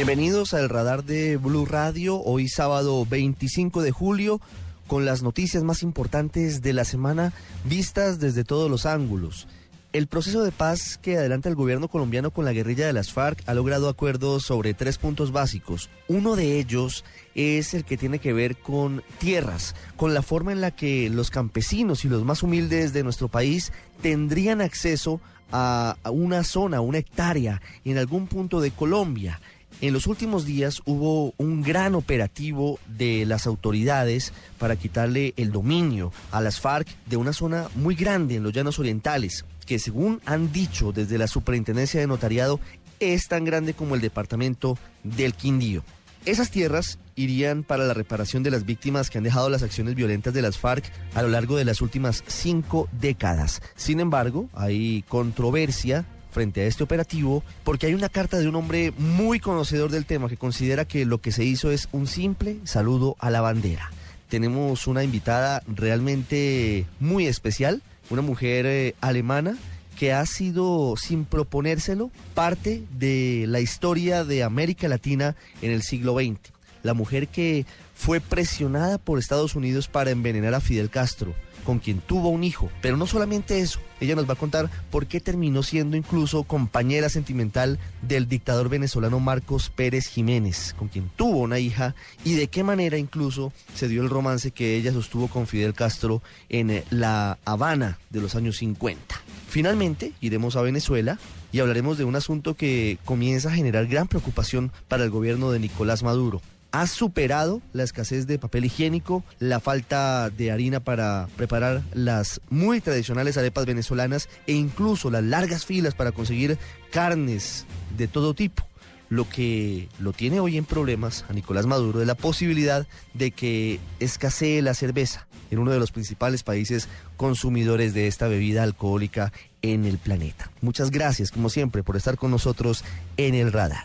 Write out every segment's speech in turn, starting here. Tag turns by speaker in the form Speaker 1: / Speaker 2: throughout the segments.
Speaker 1: Bienvenidos al radar de Blue Radio, hoy sábado 25 de julio, con las noticias más importantes de la semana vistas desde todos los ángulos. El proceso de paz que adelanta el gobierno colombiano con la guerrilla de las FARC ha logrado acuerdos sobre tres puntos básicos. Uno de ellos es el que tiene que ver con tierras, con la forma en la que los campesinos y los más humildes de nuestro país tendrían acceso a una zona, una hectárea en algún punto de Colombia. En los últimos días hubo un gran operativo de las autoridades para quitarle el dominio a las FARC de una zona muy grande en los llanos orientales, que según han dicho desde la Superintendencia de Notariado es tan grande como el departamento del Quindío. Esas tierras irían para la reparación de las víctimas que han dejado las acciones violentas de las FARC a lo largo de las últimas cinco décadas. Sin embargo, hay controversia frente a este operativo porque hay una carta de un hombre muy conocedor del tema que considera que lo que se hizo es un simple saludo a la bandera. Tenemos una invitada realmente muy especial, una mujer eh, alemana que ha sido, sin proponérselo, parte de la historia de América Latina en el siglo XX. La mujer que fue presionada por Estados Unidos para envenenar a Fidel Castro con quien tuvo un hijo. Pero no solamente eso, ella nos va a contar por qué terminó siendo incluso compañera sentimental del dictador venezolano Marcos Pérez Jiménez, con quien tuvo una hija, y de qué manera incluso se dio el romance que ella sostuvo con Fidel Castro en eh, La Habana de los años 50. Finalmente, iremos a Venezuela y hablaremos de un asunto que comienza a generar gran preocupación para el gobierno de Nicolás Maduro ha superado la escasez de papel higiénico, la falta de harina para preparar las muy tradicionales arepas venezolanas e incluso las largas filas para conseguir carnes de todo tipo. Lo que lo tiene hoy en problemas a Nicolás Maduro es la posibilidad de que escasee la cerveza en uno de los principales países consumidores de esta bebida alcohólica en el planeta. Muchas gracias, como siempre, por estar con nosotros en el radar.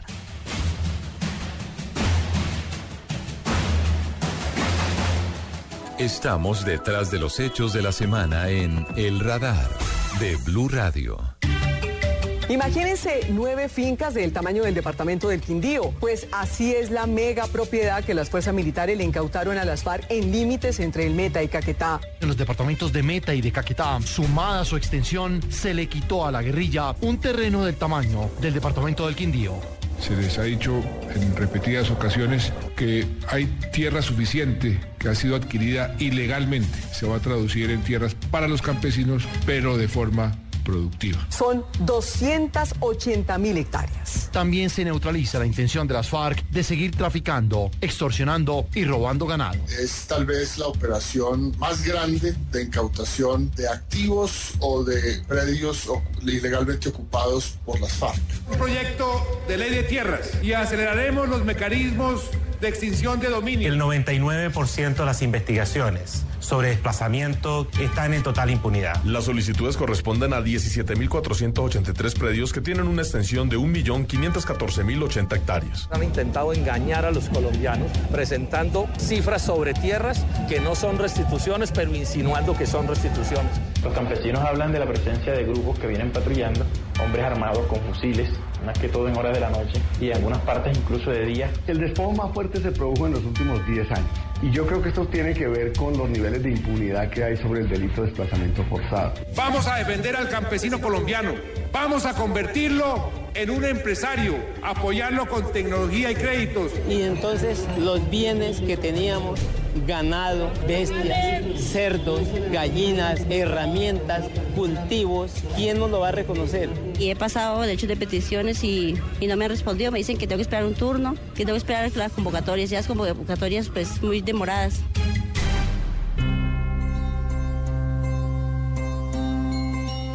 Speaker 2: Estamos detrás de los hechos de la semana en El Radar de Blue Radio.
Speaker 3: Imagínense nueve fincas del tamaño del departamento del Quindío. Pues así es la mega propiedad que las fuerzas militares le incautaron a las FARC en límites entre el Meta y Caquetá.
Speaker 4: En los departamentos de Meta y de Caquetá, sumada a su extensión, se le quitó a la guerrilla un terreno del tamaño del departamento del Quindío.
Speaker 5: Se les ha dicho en repetidas ocasiones que hay tierra suficiente que ha sido adquirida ilegalmente. Se va a traducir en tierras para los campesinos, pero de forma productiva.
Speaker 3: Son 280 mil hectáreas.
Speaker 4: También se neutraliza la intención de las FARC de seguir traficando, extorsionando y robando ganado.
Speaker 6: Es tal vez la operación más grande de incautación de activos o de predios ilegalmente ocupados por las FARC.
Speaker 7: Un proyecto de ley de tierras y aceleraremos los mecanismos de extinción de dominio.
Speaker 8: El 99% de las investigaciones sobre desplazamiento están en total impunidad.
Speaker 9: Las solicitudes corresponden a 17.483 predios que tienen una extensión de 1.514.080 hectáreas.
Speaker 10: Han intentado engañar a los colombianos presentando cifras sobre tierras que no son restituciones, pero insinuando que son restituciones.
Speaker 11: Los campesinos hablan de la presencia de grupos que vienen patrullando, hombres armados con fusiles, más que todo en horas de la noche y en algunas partes incluso de día.
Speaker 12: El despojo más fuerte se produjo en los últimos 10 años. Y yo creo que esto tiene que ver con los niveles de impunidad que hay sobre el delito de desplazamiento forzado.
Speaker 7: Vamos a defender al campesino colombiano. Vamos a convertirlo en un empresario, apoyarlo con tecnología y créditos.
Speaker 13: Y entonces los bienes que teníamos, ganado, bestias, cerdos, gallinas, herramientas, cultivos, ¿quién nos lo va a reconocer?
Speaker 14: Y he pasado derechos de peticiones y, y no me han respondido. Me dicen que tengo que esperar un turno, que tengo que esperar las convocatorias. Ya las convocatorias pues muy demoradas.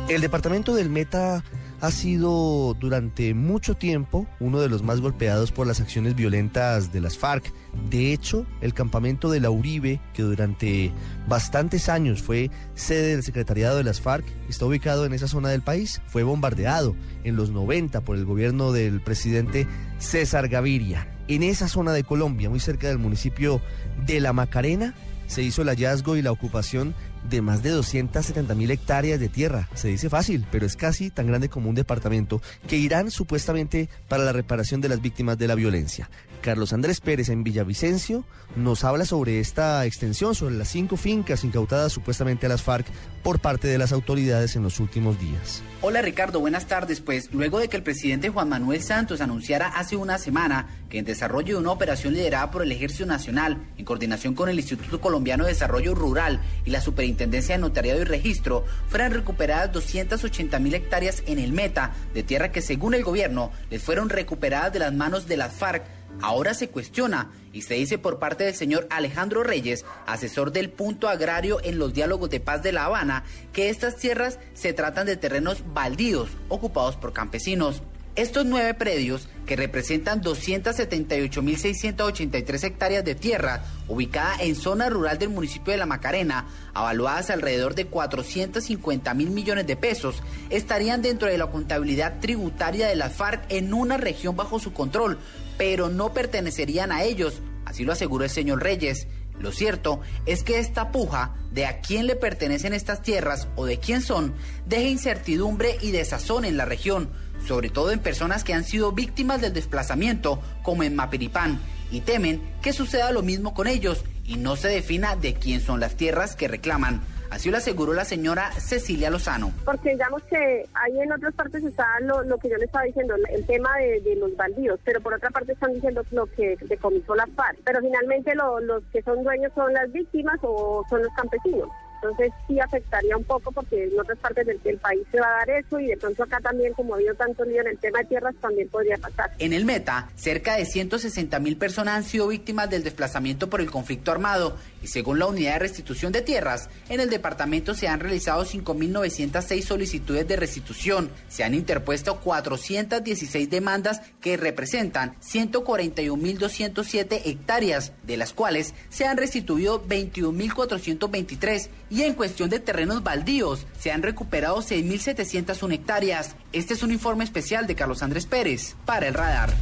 Speaker 1: El departamento del Meta ha sido durante mucho tiempo uno de los más golpeados por las acciones violentas de las FARC. De hecho, el campamento de la Uribe, que durante bastantes años fue sede del secretariado de las FARC, está ubicado en esa zona del país. Fue bombardeado en los 90 por el gobierno del presidente César Gaviria. En esa zona de Colombia, muy cerca del municipio de La Macarena, se hizo el hallazgo y la ocupación de más de 270 mil hectáreas de tierra. Se dice fácil, pero es casi tan grande como un departamento que irán supuestamente para la reparación de las víctimas de la violencia. Carlos Andrés Pérez en Villavicencio nos habla sobre esta extensión, sobre las cinco fincas incautadas supuestamente a las FARC por parte de las autoridades en los últimos días.
Speaker 15: Hola Ricardo, buenas tardes. Pues luego de que el presidente Juan Manuel Santos anunciara hace una semana que en desarrollo de una operación liderada por el Ejército Nacional, en coordinación con el Instituto Colombiano de Desarrollo Rural y la Superintendencia de Notariado y Registro, fueran recuperadas 280 mil hectáreas en el Meta de tierra que según el gobierno les fueron recuperadas de las manos de las FARC Ahora se cuestiona y se dice por parte del señor Alejandro Reyes, asesor del punto agrario en los diálogos de paz de La Habana, que estas tierras se tratan de terrenos baldíos ocupados por campesinos. Estos nueve predios, que representan 278.683 hectáreas de tierra, ubicada en zona rural del municipio de La Macarena, avaluadas alrededor de 450 mil millones de pesos, estarían dentro de la contabilidad tributaria de las FARC en una región bajo su control, pero no pertenecerían a ellos, así lo aseguró el señor Reyes. Lo cierto es que esta puja de a quién le pertenecen estas tierras o de quién son deja incertidumbre y desazón en la región, sobre todo en personas que han sido víctimas del desplazamiento, como en Mapiripán, y temen que suceda lo mismo con ellos y no se defina de quién son las tierras que reclaman. Así lo aseguró la señora Cecilia Lozano.
Speaker 16: Porque digamos que ahí en otras partes está lo, lo que yo le estaba diciendo, el tema de, los baldíos, pero por otra parte están diciendo lo que decomisó la FARC. Pero finalmente los que son dueños son las víctimas o son los campesinos. Entonces sí afectaría un poco porque en otras partes del, país se va a dar eso y de pronto acá también, como ha habido tanto lío en el tema de tierras, también podría pasar.
Speaker 15: En el Meta, cerca de 160 mil personas han sido víctimas del desplazamiento por el conflicto armado y según la Unidad de Restitución de Tierras, en el departamento se han realizado 5.906 solicitudes de restitución, se han interpuesto 416 demandas que representan 141.207 hectáreas, de las cuales se han restituido 21.423 y en cuestión de terrenos baldíos se han recuperado 6.701 hectáreas. Este es un informe especial de Carlos Andrés Pérez para el radar.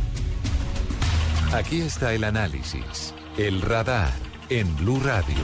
Speaker 2: Aquí está el análisis, el radar en Blue Radio.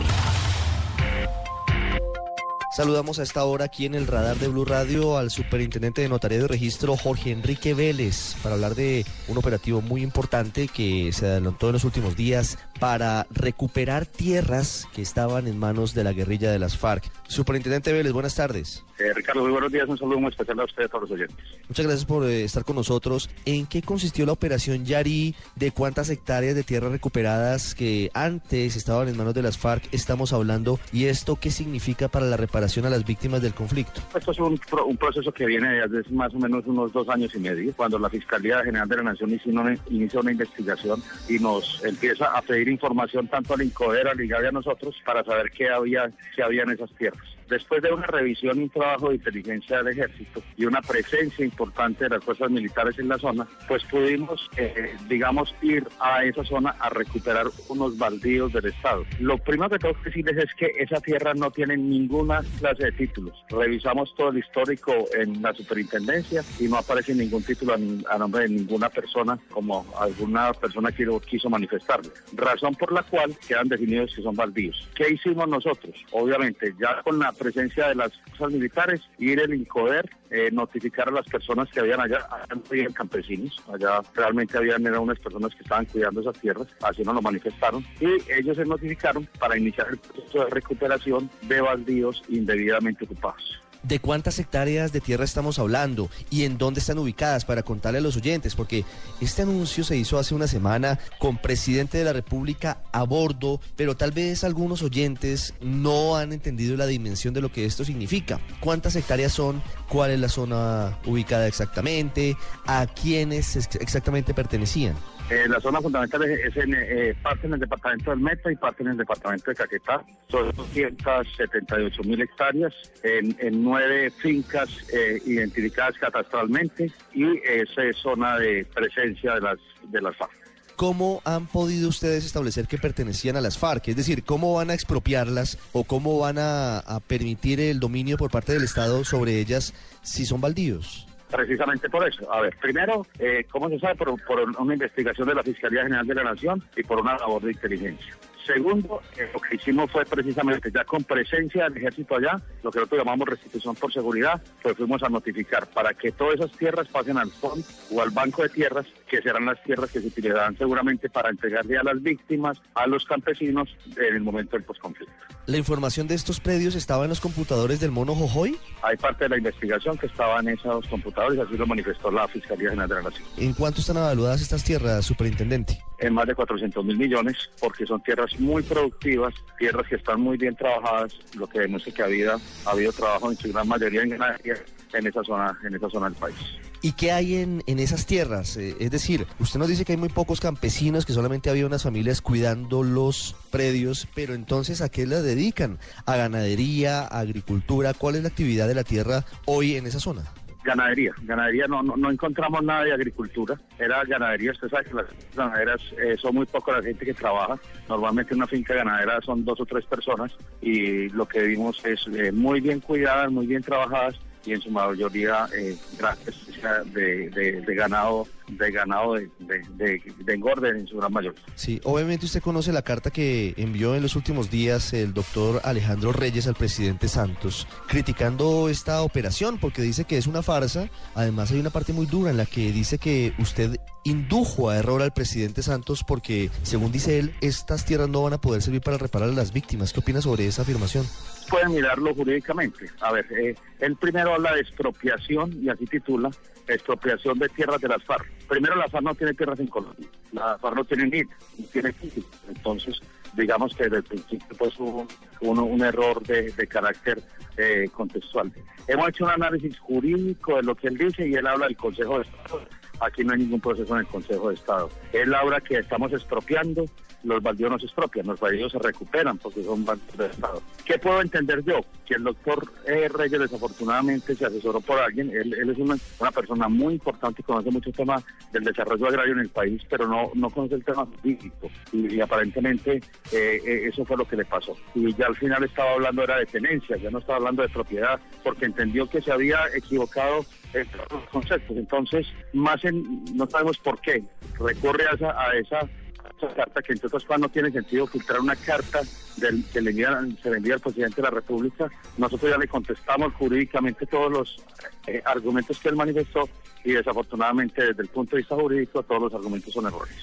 Speaker 1: Saludamos a esta hora aquí en el radar de Blue Radio al superintendente de Notariado y Registro Jorge Enrique Vélez para hablar de un operativo muy importante que se adelantó en los últimos días para recuperar tierras que estaban en manos de la guerrilla de las FARC. Superintendente Vélez, buenas tardes.
Speaker 17: Eh, Ricardo, muy buenos días. Un saludo muy especial a ustedes, a todos los oyentes.
Speaker 1: Muchas gracias por eh, estar con nosotros. ¿En qué consistió la operación Yari? ¿De cuántas hectáreas de tierra recuperadas que antes estaban en manos de las FARC estamos hablando? ¿Y esto qué significa para la reparación a las víctimas del conflicto?
Speaker 17: Esto es un, proceso que viene desde más o menos unos dos años y medio, cuando la Fiscalía General de la Nación inició una, investigación y nos empieza a pedir información tanto al INCODER, al IGAD y a nosotros para saber qué había, qué había en esas tierras. Después de una revisión y un trabajo de inteligencia del ejército y una presencia importante de las fuerzas militares en la zona, pues pudimos, eh, digamos, ir a esa zona a recuperar unos baldíos del Estado. Lo primero que tengo que decirles es que esa tierra no tiene ninguna clase de títulos. Revisamos todo el histórico en la superintendencia y no aparece ningún título a, nombre de ninguna persona como alguna persona quiso, quiso manifestarle. Razón por la cual quedan definidos que son baldíos. ¿Qué hicimos nosotros? Obviamente, ya con la presencia de las fuerzas militares, ir el INCODER, eh, notificar a las personas que habían allá, habían campesinos, allá realmente habían eran unas personas que estaban cuidando esas tierras, así nos lo manifestaron, y ellos se notificaron para iniciar el proceso de recuperación de baldíos indebidamente ocupados
Speaker 1: de cuántas hectáreas de tierra estamos hablando y en dónde están ubicadas para contarle a los oyentes, porque este anuncio se hizo hace una semana con presidente de la República a bordo, pero tal vez algunos oyentes no han entendido la dimensión de lo que esto significa. ¿Cuántas hectáreas son? ¿Cuál es la zona ubicada exactamente? ¿A quiénes exactamente pertenecían?
Speaker 17: Eh, la zona fundamental es, en, eh, parte en el departamento del Meta y parte en el departamento de Caquetá. Son 278 mil hectáreas en, nueve fincas eh, identificadas catastralmente y esa es zona de presencia de las, de las FARC.
Speaker 1: ¿Cómo han podido ustedes establecer que pertenecían a las FARC? Es decir, ¿cómo van a expropiarlas o cómo van a permitir el dominio por parte del Estado sobre ellas si son baldíos?
Speaker 17: Precisamente por eso. A ver, primero, eh, ¿cómo se sabe? Por, por una investigación de la Fiscalía General de la Nación y por una labor de inteligencia. Segundo, eh, lo que hicimos fue precisamente ya con presencia del ejército allá, lo que nosotros llamamos restitución por seguridad, pues fuimos a notificar para que todas esas tierras pasen al fondo o al banco de tierras, que serán las tierras que se utilizarán seguramente para entregarle a las víctimas, a los campesinos en el momento del posconflicto.
Speaker 1: ¿La información de estos predios estaba en los computadores del mono Jojoy?
Speaker 17: Hay parte de la investigación que estaba en esos computadores, así lo manifestó la Fiscalía General de la Nación.
Speaker 1: ¿En cuánto están evaluadas estas tierras, superintendente?
Speaker 17: En más de 400 mil millones, porque son tierras muy productivas, tierras que están muy bien trabajadas, lo que demuestra que ha habido, ha habido trabajo en su gran mayoría en ganadería en esa zona, en esa zona del país.
Speaker 1: ¿Y qué hay en, en esas tierras? Eh, es decir, usted nos dice que hay muy pocos campesinos, que solamente había unas familias cuidando los predios, pero entonces ¿a qué las dedican? ¿A ganadería, a agricultura? ¿Cuál es la actividad de la tierra hoy en esa zona?
Speaker 17: Ganadería, ganadería, no, no, no encontramos nada de agricultura, era ganadería, usted sabe que las ganaderas eh, son muy poco la gente que trabaja, normalmente una finca ganadera son dos o tres personas y lo que vimos es eh, muy bien cuidadas, muy bien trabajadas y en su mayoría eh, presencia de, de, de ganado de ganado de, de, engorde en su gran mayoría.
Speaker 1: Sí, obviamente usted conoce la carta que envió en los últimos días el doctor Alejandro Reyes al presidente Santos, criticando esta operación porque dice que es una farsa. Además hay una parte muy dura en la que dice que usted indujo a error al presidente Santos porque, según dice él, estas tierras no van a poder servir para reparar a las víctimas. ¿Qué opina sobre esa afirmación?
Speaker 17: Pueden mirarlo jurídicamente. A ver, eh, él primero habla de expropiación y así titula expropiación de tierras de las FARC. Primero, la FARC no tiene tierras en Colombia, la FARC no tiene NIT, tiene físico. Entonces, digamos que desde el principio pues hubo un, un error de, de carácter eh, contextual. Hemos hecho un análisis jurídico de lo que él dice y él habla del Consejo de Estado. Aquí no hay ningún proceso en el Consejo de Estado. Él habla que estamos expropiando, los baldíos no se expropian, los baldíos se recuperan porque son baldíos de Estado. ¿Qué puedo entender yo? Que el doctor eh, Reyes desafortunadamente se asesoró por alguien, él, es una, una, persona muy importante y conoce mucho el tema del desarrollo agrario en el país, pero no, no conoce el tema jurídico y, y aparentemente eh, eh, eso fue lo que le pasó. Y ya al final estaba hablando era de tenencia, ya no estaba hablando de propiedad, porque entendió que se había equivocado en los conceptos. Entonces, más en, no sabemos por qué, recurre a esa, a esa carta que entre otras cosas no tiene sentido filtrar una carta del, que le envía, se le envía al presidente de la República. Nosotros ya le contestamos jurídicamente todos los eh, argumentos que él manifestó y desafortunadamente desde el punto de vista jurídico todos los argumentos son errores.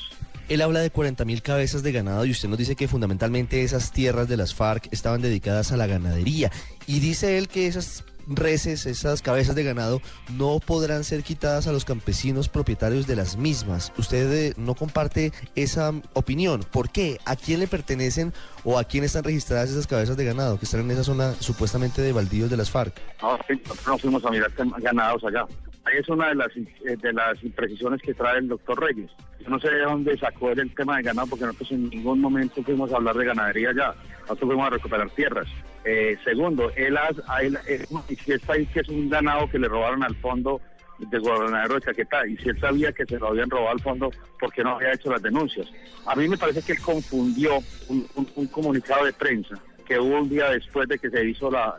Speaker 1: Él habla de 40 mil cabezas de ganado y usted nos dice que fundamentalmente esas tierras de las FARC estaban dedicadas a la ganadería. Y dice él que esas reses, esas cabezas de ganado, no podrán ser quitadas a los campesinos propietarios de las mismas. ¿Usted eh, no comparte esa opinión? ¿Por qué? ¿A quién le pertenecen o a quién están registradas esas cabezas de ganado que están en esa zona supuestamente de baldíos de las FARC?
Speaker 17: No, sí, fuimos a mirar ganados allá. Ahí es una de las, eh, de las imprecisiones que trae el doctor Reyes. Yo no sé de dónde sacó él el tema de ganado, porque nosotros en ningún momento fuimos a hablar de ganadería allá. Nosotros fuimos a recuperar tierras. Eh, segundo, él, ha, él, él que es un ganado que le robaron al fondo del gobernador de Caquetá. Y si él sabía que se lo habían robado al fondo, ¿por qué no había hecho las denuncias? A mí me parece que él confundió un, un, un comunicado de prensa que hubo un día después de que se hizo la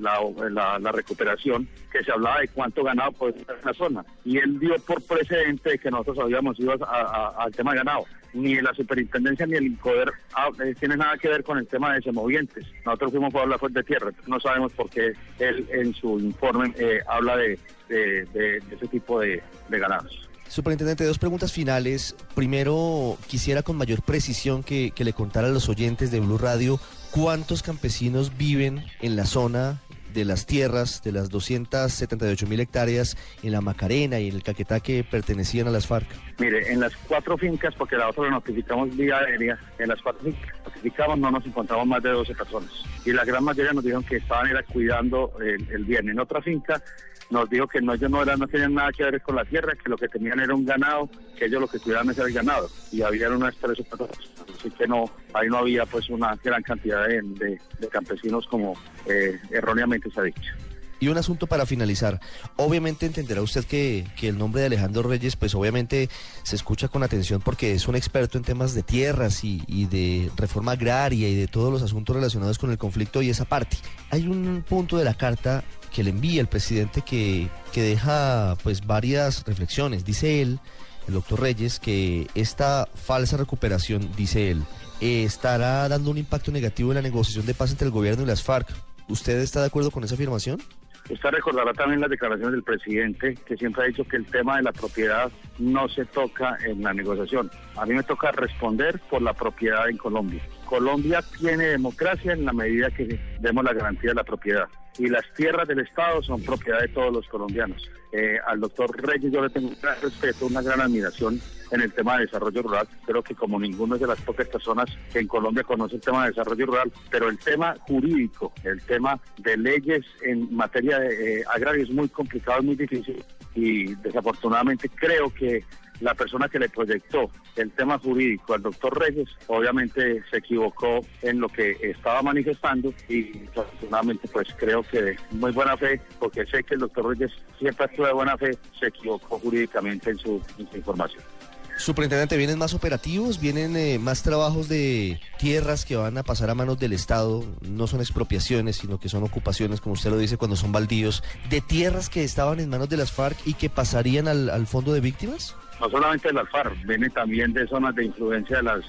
Speaker 17: la, la, la, recuperación, que se hablaba de cuánto ganado en la zona. Y él dio por precedente de que nosotros habíamos ido al tema ganado. Ni la superintendencia ni el INCODER ah, eh, tiene nada que ver con el tema de semovientes. Nosotros fuimos por la fuente de tierra. No sabemos por qué él en su informe eh, habla de, ese tipo de, ganados.
Speaker 1: Superintendente, dos preguntas finales. Primero, quisiera con mayor precisión que, le contara a los oyentes de Blue Radio cuántos campesinos viven en la zona de las tierras, de las 278 mil hectáreas en la Macarena y en el Caquetá que pertenecían a las FARC.
Speaker 17: Mire, en las cuatro fincas, porque la otra la notificamos vía aérea, en las cuatro fincas notificamos no nos encontramos más de 12 personas. Y la gran mayoría nos dijeron que estaban cuidando el, el bien. En otra finca nos dijo que no, ellos no, eran, no tenían nada que ver con la tierra, que lo que tenían era un ganado, que ellos lo que cuidaban era el ganado. Y había unas tres o cuatro Así que no, ahí no había pues una gran cantidad de, de- de campesinos como eh, erróneamente se ha dicho.
Speaker 1: Y un asunto para finalizar. Obviamente entenderá usted que, que el nombre de Alejandro Reyes, pues obviamente se escucha con atención porque es un experto en temas de tierras y, y de reforma agraria y de todos los asuntos relacionados con el conflicto y esa parte. Hay un punto de la carta que le envía el presidente que, que deja pues varias reflexiones. Dice él, el doctor Reyes, que esta falsa recuperación, dice él, estará dando un impacto negativo en la negociación de paz entre el gobierno y las FARC. ¿Usted está de acuerdo con esa afirmación?
Speaker 17: Usted recordará también las declaraciones del presidente, que siempre ha dicho que el tema de la propiedad no se toca en la negociación. A mí me toca responder por la propiedad en Colombia. Colombia tiene democracia en la medida que demos la garantía de la propiedad. Y las tierras del Estado son propiedad de todos los colombianos. Eh, al doctor Reyes yo le tengo un gran respeto, una gran admiración en el tema de desarrollo rural. Creo que como ninguno es de las pocas personas que en Colombia conoce el tema de desarrollo rural, pero el tema jurídico, el tema de leyes en materia de, eh, agraria es muy complicado, es muy difícil y desafortunadamente creo que la persona que le proyectó el tema jurídico al doctor Reyes obviamente se equivocó en lo que estaba manifestando y desafortunadamente pues creo que de muy buena fe, porque sé que el doctor Reyes siempre actúa de buena fe, se equivocó jurídicamente en su, información.
Speaker 1: Superintendente, ¿vienen más operativos? ¿Vienen eh, más trabajos de tierras que van a pasar a manos del Estado? No son expropiaciones, sino que son ocupaciones, como usted lo dice, cuando son baldíos, de tierras que estaban en manos de las FARC y que pasarían al fondo de víctimas?
Speaker 17: No solamente del alfar, viene también de zonas de influencia de las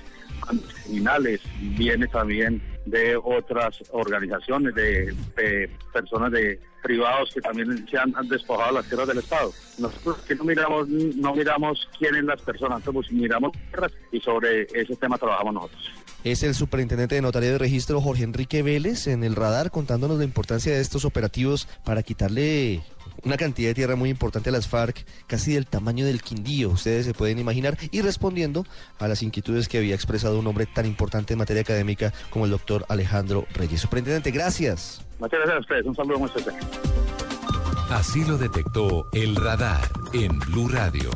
Speaker 17: criminales, viene también de otras organizaciones, de, de personas de privados que también se han, despojado las tierras del Estado. Nosotros que no miramos, no miramos quiénes las personas, somos, miramos tierras y sobre ese tema trabajamos nosotros.
Speaker 1: Es el superintendente de notaría de registro Jorge Enrique Vélez en el radar contándonos la importancia de estos operativos para quitarle una cantidad de tierra muy importante a las FARC, casi del tamaño del Quindío, ustedes se pueden imaginar, y respondiendo a las inquietudes que había expresado un hombre tan importante en materia académica como el doctor Alejandro Reyes. Superintendente, gracias.
Speaker 17: Muchas gracias a ustedes, un saludo muy especial.
Speaker 2: Así lo detectó el radar en Blue Radio.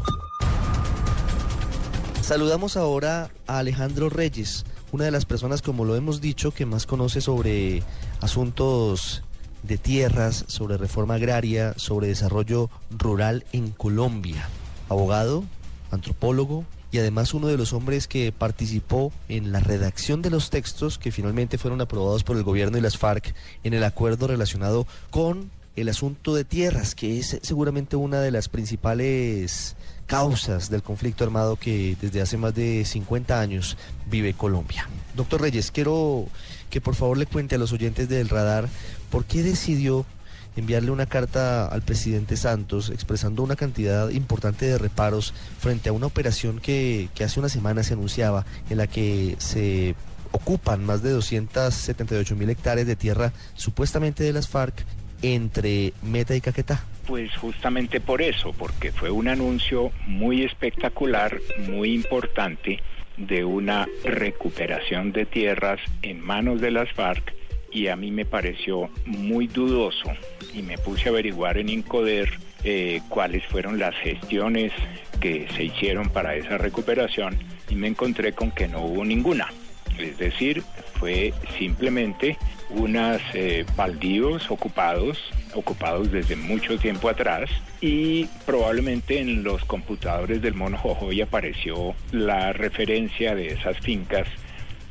Speaker 1: Saludamos ahora a Alejandro Reyes, una de las personas, como lo hemos dicho, que más conoce sobre asuntos de tierras, sobre reforma agraria, sobre desarrollo rural en Colombia. Abogado, antropólogo y además uno de los hombres que participó en la redacción de los textos que finalmente fueron aprobados por el gobierno y las FARC en el acuerdo relacionado con el asunto de tierras, que es seguramente una de las principales causas del conflicto armado que desde hace más de 50 años vive Colombia. Doctor Reyes, quiero que por favor le cuente a los oyentes del radar por qué decidió enviarle una carta al presidente Santos expresando una cantidad importante de reparos frente a una operación que, hace una semana se anunciaba en la que se ocupan más de 278 mil hectáreas de tierra supuestamente de las FARC entre Meta y Caquetá.
Speaker 18: Pues justamente por eso, porque fue un anuncio muy espectacular, muy importante, de una recuperación de tierras en manos de las FARC y a mí me pareció muy dudoso y me puse a averiguar en Incoder eh, cuáles fueron las gestiones que se hicieron para esa recuperación y me encontré con que no hubo ninguna. Es decir, fue simplemente unas eh, baldíos ocupados, ocupados desde mucho tiempo atrás y probablemente en los computadores del mono Jojoy apareció la referencia de esas fincas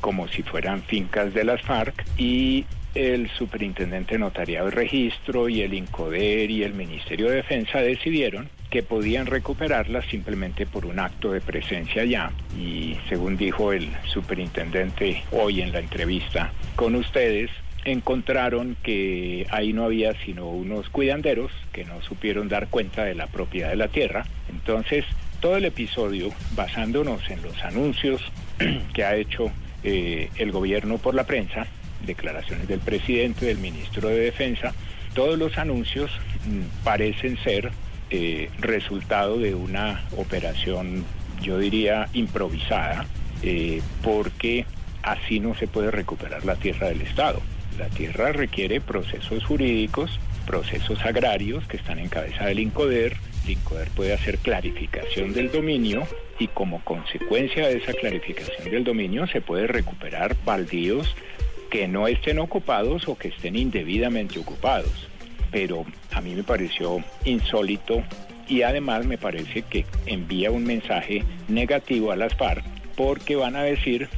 Speaker 18: como si fueran fincas de las FARC y el superintendente notariado de registro y el INCODER y el Ministerio de Defensa decidieron que podían recuperarlas simplemente por un acto de presencia ya. Y según dijo el superintendente hoy en la entrevista con ustedes, encontraron que ahí no había sino unos cuidanderos que no supieron dar cuenta de la propiedad de la tierra. Entonces, todo el episodio, basándonos en los anuncios que ha hecho eh, el gobierno por la prensa, declaraciones del presidente, del ministro de Defensa, todos los anuncios mm, parecen ser eh, resultado de una operación, yo diría, improvisada, eh, porque así no se puede recuperar la tierra del Estado. La tierra requiere procesos jurídicos procesos agrarios que están en cabeza del INCODER. El INCODER puede hacer clarificación del dominio y como consecuencia de esa clarificación del dominio se puede recuperar baldíos que no estén ocupados o que estén indebidamente ocupados. Pero a mí me pareció insólito y además me parece que envía un mensaje negativo a las FARC porque van a decir,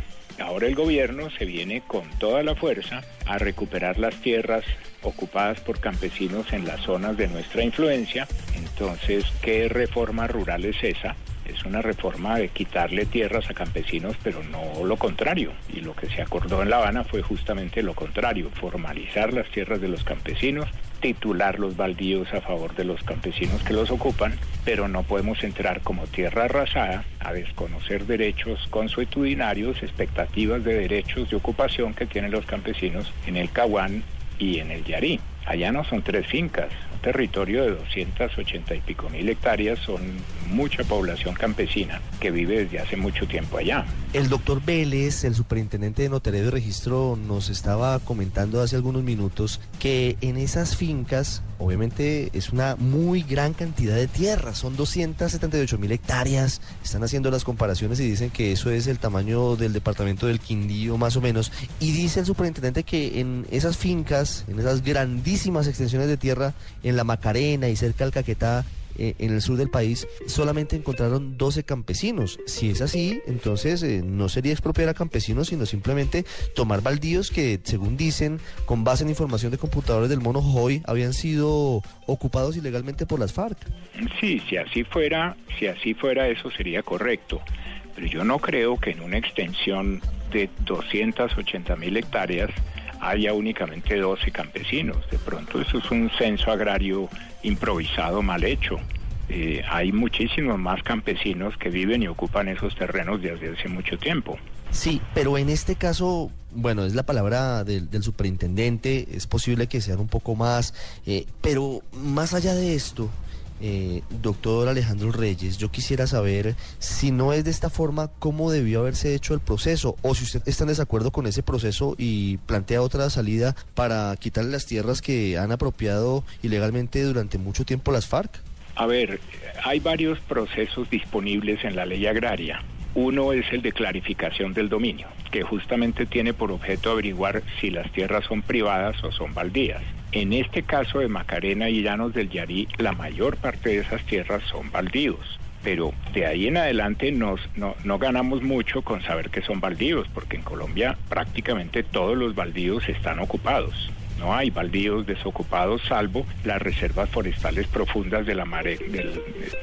Speaker 18: ahora el gobierno se viene con toda la fuerza a recuperar las tierras ocupadas por campesinos en las zonas de nuestra influencia. Entonces, ¿qué reforma rural es esa? Es una reforma de quitarle tierras a campesinos, pero no lo contrario. Y lo que se acordó en La Habana fue justamente lo contrario, formalizar las tierras de los campesinos, titular los baldíos a favor de los campesinos que los ocupan, pero no podemos entrar como tierra arrasada a desconocer derechos consuetudinarios, expectativas de derechos de ocupación que tienen los campesinos en el Caguán y en el Yarí. Allá no son tres fincas, un territorio de 280 y pico mil hectáreas, son mucha población campesina que vive desde hace mucho tiempo allá.
Speaker 1: El doctor Vélez, el superintendente de Notario de Registro, nos estaba comentando hace algunos minutos que en esas fincas, obviamente es una muy gran cantidad de tierra, son 278 mil hectáreas, están haciendo las comparaciones y dicen que eso es el tamaño del departamento del Quindío más o menos, y dice el superintendente que en esas fincas, en esas grandísimas extensiones de tierra, en la Macarena y cerca del Caquetá, eh, en el sur del país solamente encontraron 12 campesinos. Si es así, entonces eh, no sería expropiar a campesinos, sino simplemente tomar baldíos que, según dicen, con base en información de computadores del Mono Hoy, habían sido ocupados ilegalmente por las FARC.
Speaker 18: Sí, si así fuera, si así fuera eso sería correcto. Pero yo no creo que en una extensión de 280 mil hectáreas haya únicamente 12 campesinos. De pronto eso es un censo agrario improvisado, mal hecho. Eh, hay muchísimos más campesinos que viven y ocupan esos terrenos desde hace mucho tiempo.
Speaker 1: Sí, pero en este caso, bueno, es la palabra del, del superintendente, es posible que sean un poco más, eh, pero más allá de esto, eh, doctor Alejandro Reyes, yo quisiera saber si no es de esta forma, cómo debió haberse hecho el proceso, o si usted está en desacuerdo con ese proceso y plantea otra salida para quitarle las tierras que han apropiado ilegalmente durante mucho tiempo las FARC.
Speaker 18: A ver, hay varios procesos disponibles en la ley agraria. Uno es el de clarificación del dominio, que justamente tiene por objeto averiguar si las tierras son privadas o son baldías. En este caso de Macarena y Llanos del Yarí, la mayor parte de esas tierras son baldíos. Pero de ahí en adelante no, no ganamos mucho con saber que son baldíos, porque en Colombia prácticamente todos los baldíos están ocupados. No hay baldíos desocupados salvo las reservas forestales profundas de la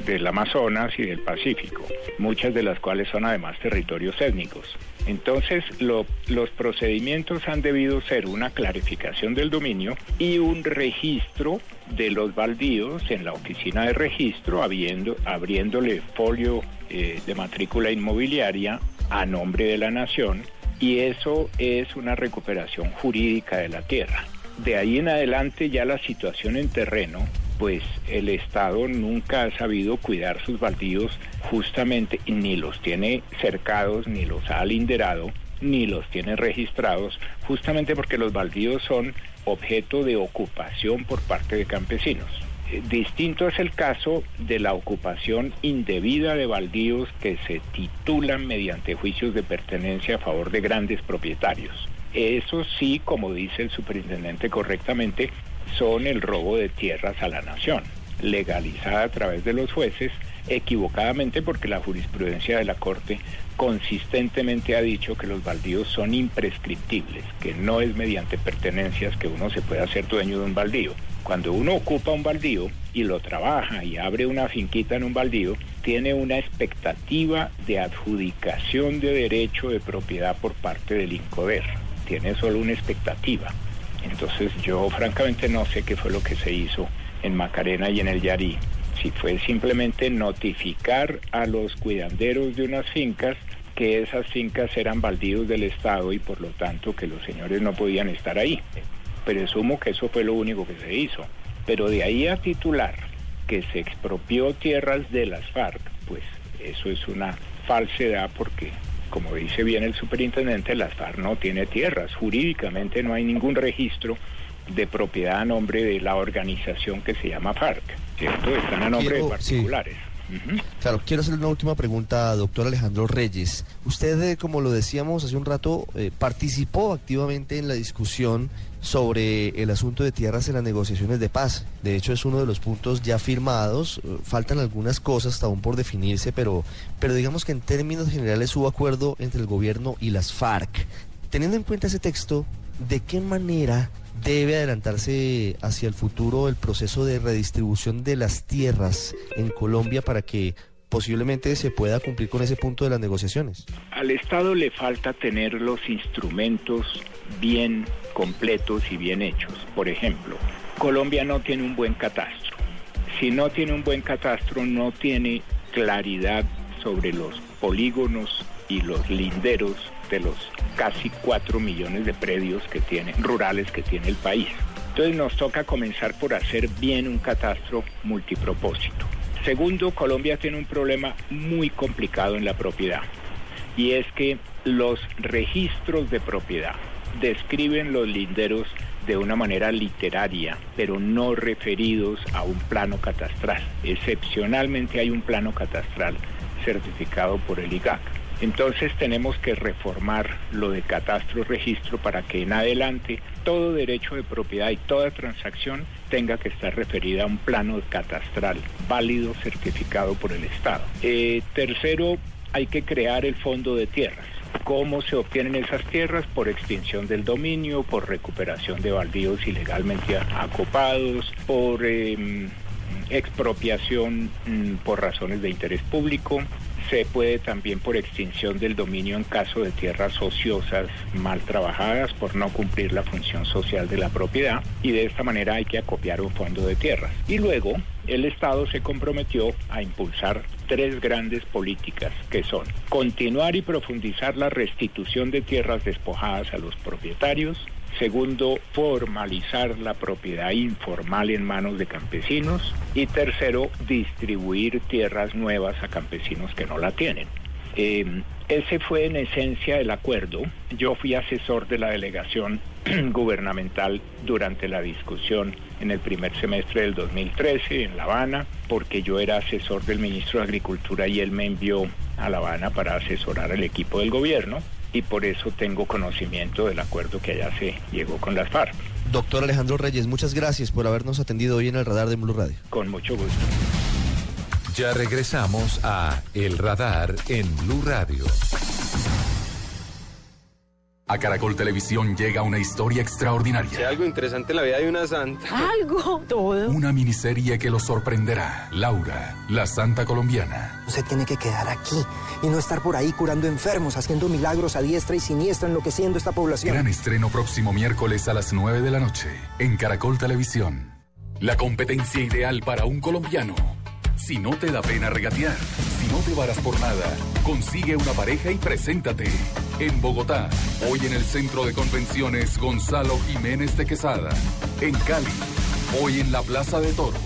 Speaker 18: del, Amazonas y del Pacífico, muchas de las cuales son además territorios étnicos. Entonces, lo- los procedimientos han debido ser una clarificación del dominio y un registro de los baldíos en la oficina de registro, abriéndole folio eh, de matrícula inmobiliaria a nombre de la nación, y eso es una recuperación jurídica de la tierra. De ahí en adelante ya la situación en terreno, pues el Estado nunca ha sabido cuidar sus baldíos justamente, ni los tiene cercados, ni los ha alinderado, ni los tiene registrados, justamente porque los baldíos son objeto de ocupación por parte de campesinos. Eh, Distinto es el caso de la ocupación indebida de baldíos que se titulan mediante juicios de pertenencia a favor de grandes propietarios. Eso sí, como dice el superintendente correctamente, son el robo de tierras a la nación, legalizada a través de los jueces, equivocadamente porque la jurisprudencia de la Corte consistentemente ha dicho que los baldíos son imprescriptibles, que no es mediante pertenencias que uno se puede hacer dueño de un baldío. Cuando uno ocupa un baldío y lo trabaja y abre una finquita en un baldío, tiene una expectativa de adjudicación de derecho de propiedad por parte del INCODER. Tiene solo una expectativa. Entonces yo francamente no sé qué fue lo que se hizo en Macarena y en el Yarí. Si fue simplemente notificar a los cuidanderos de unas fincas que esas fincas eran baldíos del Estado y por lo tanto que los señores no podían estar ahí. Presumo que eso fue lo único que se hizo. Pero de ahí a titular que se expropió tierras de las FARC, pues eso es una falsedad porque, como dice bien el superintendente, las FARC no tiene tierras. Jurídicamente no hay ningún registro de propiedad a nombre de la organización que se llama FARC, ¿cierto? Están a nombre
Speaker 1: Quiero-
Speaker 18: de particulares.
Speaker 1: Claro, quiero hacerle una última pregunta, doctor Alejandro Reyes. Usted, eh, como lo decíamos hace un rato, eh, participó activamente en la discusión sobre el asunto de tierras en las negociaciones de paz. De hecho, es uno de los puntos ya firmados. Eh, Faltan algunas cosas aún por definirse, pero, pero digamos que en términos generales hubo acuerdo entre el gobierno y las FARC. Teniendo en cuenta ese texto, ¿de qué manera debe adelantarse hacia el futuro el proceso de redistribución de las tierras en Colombia para que posiblemente se pueda cumplir con ese punto de las negociaciones?
Speaker 18: Al Estado le falta tener los instrumentos bien completos y bien hechos. Por ejemplo, Colombia no tiene un buen catastro. Si no tiene un buen catastro, no tiene claridad sobre los polígonos y los linderos de los casi 4 millones de predios que tiene, rurales que tiene el país. Entonces nos toca comenzar por hacer bien un catastro multipropósito. Segundo, Colombia tiene un problema muy complicado en la propiedad y es que los registros de propiedad describen los linderos de una manera literaria, pero no referidos a un plano catastral. Excepcionalmente hay un plano catastral certificado por el IGAC. Entonces tenemos que reformar lo de catastro registro para que en adelante todo derecho de propiedad y toda transacción tenga que estar referida a un plano catastral válido certificado por el Estado. Eh, tercero, hay que crear el fondo de tierras. ¿Cómo se obtienen esas tierras? Por extinción del dominio, por recuperación de baldíos ilegalmente acopados, por eh, expropiación mm, por razones de interés público. Se puede también por extinción del dominio en caso de tierras ociosas mal trabajadas por no cumplir la función social de la propiedad y de esta manera hay que acopiar un fondo de tierras. Y luego el Estado se comprometió a impulsar tres grandes políticas que son continuar y profundizar la restitución de tierras despojadas a los propietarios, Segundo, formalizar la propiedad informal en manos de campesinos. Y tercero, distribuir tierras nuevas a campesinos que no la tienen. Eh, ese fue en esencia el acuerdo. Yo fui asesor de la delegación gubernamental durante la discusión en el primer semestre del 2013 en La Habana, porque yo era asesor del ministro de Agricultura y él me envió a La Habana para asesorar al equipo del gobierno y por eso tengo conocimiento del acuerdo que allá se llegó con las FARC.
Speaker 1: Doctor Alejandro Reyes, muchas gracias por habernos atendido hoy en el radar de Blue Radio.
Speaker 18: Con mucho gusto.
Speaker 2: Ya regresamos a El Radar en Blue Radio.
Speaker 19: A Caracol Televisión llega una historia extraordinaria.
Speaker 20: algo interesante en la vida de una santa.
Speaker 21: Algo, todo.
Speaker 19: Una miniserie que lo sorprenderá. Laura, la santa colombiana.
Speaker 22: Usted tiene que quedar aquí y no estar por ahí curando enfermos, haciendo milagros a diestra y siniestra, enloqueciendo esta población.
Speaker 19: Gran estreno próximo miércoles a las 9 de la noche en Caracol Televisión. La competencia ideal para un colombiano. Si no te da pena regatear, si no te varas por nada, consigue una pareja y preséntate. En Bogotá, hoy en el Centro de Convenciones Gonzalo Jiménez de Quesada. En Cali, hoy en la Plaza de Toros.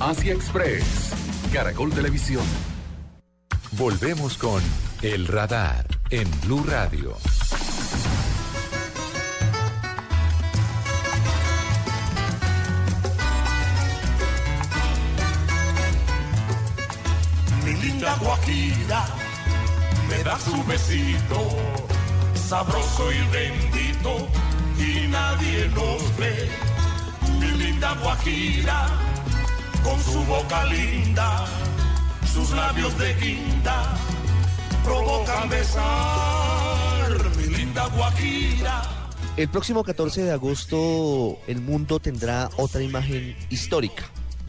Speaker 19: Asia Express, Caracol Televisión.
Speaker 2: Volvemos con El Radar en Blue Radio.
Speaker 23: Guajira me da su besito, sabroso y bendito, y nadie nos ve. Mi linda Guajira, con su boca linda, sus labios de guinda, provocan besar. Mi linda Guajira.
Speaker 1: El próximo 14 de agosto el mundo tendrá otra imagen histórica,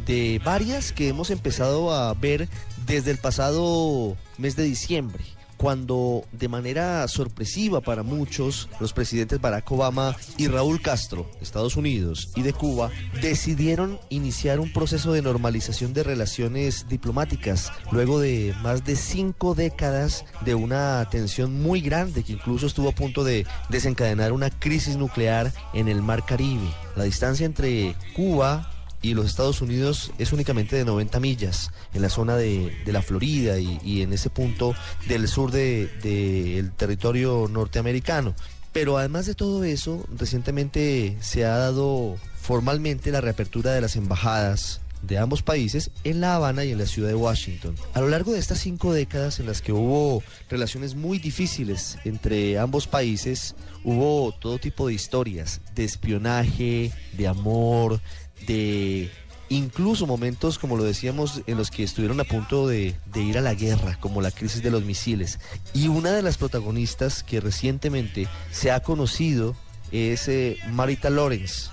Speaker 1: de varias que hemos empezado a ver desde el pasado mes de diciembre, cuando de manera sorpresiva para muchos los presidentes Barack Obama y Raúl Castro de Estados Unidos y de Cuba decidieron iniciar un proceso de normalización de relaciones diplomáticas luego de más de cinco décadas de una tensión muy grande que incluso estuvo a punto de desencadenar una crisis nuclear en el Mar Caribe. La distancia entre Cuba y los Estados Unidos es únicamente de 90 millas en la zona de, de la Florida y, en ese punto del sur del de, del territorio norteamericano. Pero además de todo eso, recientemente se ha dado formalmente la reapertura de las embajadas de ambos países en La Habana y en la ciudad de Washington. A lo largo de estas cinco décadas en las que hubo relaciones muy difíciles entre ambos países, hubo todo tipo de historias, de espionaje, de amor, de incluso momentos, como lo decíamos, en los que estuvieron a punto de, ir a la guerra, como la crisis de los misiles. Y una de las protagonistas que recientemente se ha conocido es eh, Marita Lorenz,